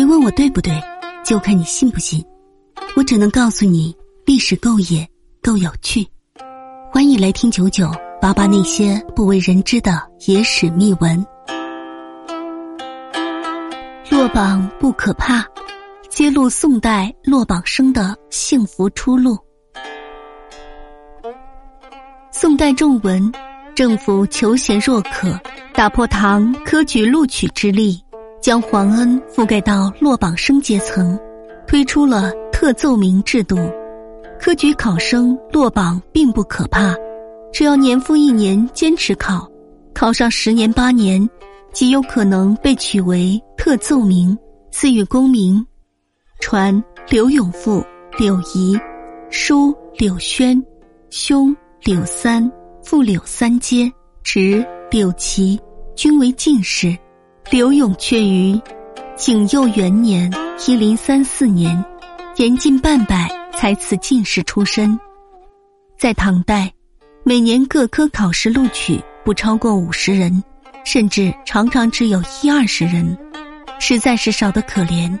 别问我对不对，就看你信不信。我只能告诉你，历史够野，够有趣。欢迎来听九九八八那些不为人知的野史秘闻。落榜不可怕，揭露宋代落榜生的幸福出路。宋代重文，政府求贤若渴，打破唐科举录取之力。将皇恩覆盖到落榜生阶层，推出了特奏明制度。科举考生落榜并不可怕，只要年复一年坚持考，考上十年八年，极有可能被取为特奏明，赐予功名。传柳永富、柳仪，叔柳轩，兄柳三，父柳三阶，侄柳齐，均为进士。刘永却于景佑元年（一零三四年）年近半百才此进士出身。在唐代，每年各科考试录取不超过五十人，甚至常常只有一二十人，实在是少得可怜。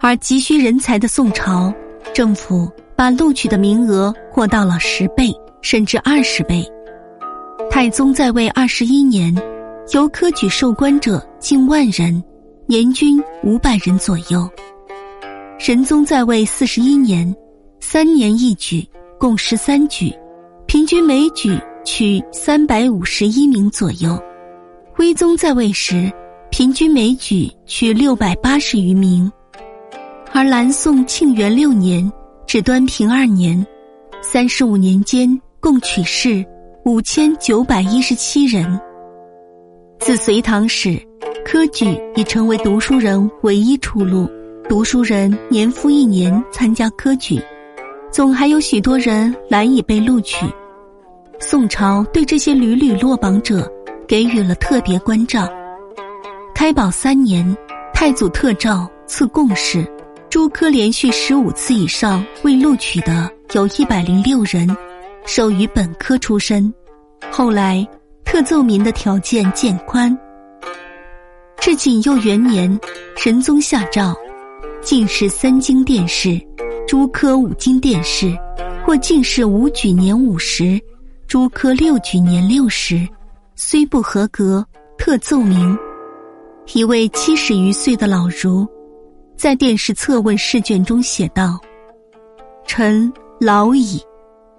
而急需人才的宋朝，政府把录取的名额扩到了十倍甚至二十倍。太宗在位二十一年。由科举授官者近万人，年均五百人左右。仁宗在位四十一年，三年一举，共十三举，平均每举取三百五十一名左右。徽宗在位时，平均每举取六百八十余名。而南宋庆元六年至端平二年，三十五年间共取士五千九百一十七人。自隋唐始，科举已成为读书人唯一出路。读书人年复一年参加科举，总还有许多人难以被录取。宋朝对这些屡屡落榜者给予了特别关照。开宝三年，太祖特诏赐贡士，诸科连续十五次以上未录取的有一百零六人，授予本科出身。后来。特奏明的条件渐宽。至景佑元年，神宗下诏，进士三经殿试，诸科五经殿试，或进士五举年五十，诸科六举年六十，虽不合格，特奏明。一位七十余岁的老儒，在殿试测问试卷中写道：“臣老矣，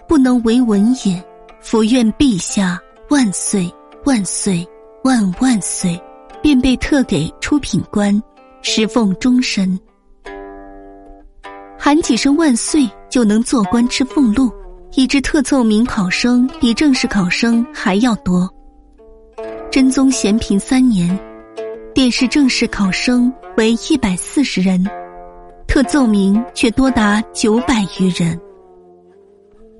不能为文也，伏愿陛下。”万岁万岁万万岁，便被特给出品官，实奉终身。喊几声万岁就能做官吃俸禄，以致特奏名考生比正式考生还要多。真宗咸平三年，殿试正式考生为一百四十人，特奏名却多达九百余人。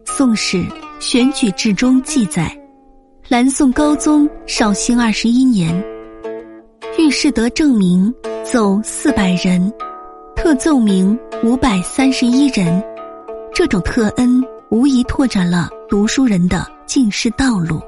宋史选举志中记载。南宋高宗绍兴二十一年，御史德正明奏四百人，特奏明五百三十一人。这种特恩无疑拓展了读书人的进士道路。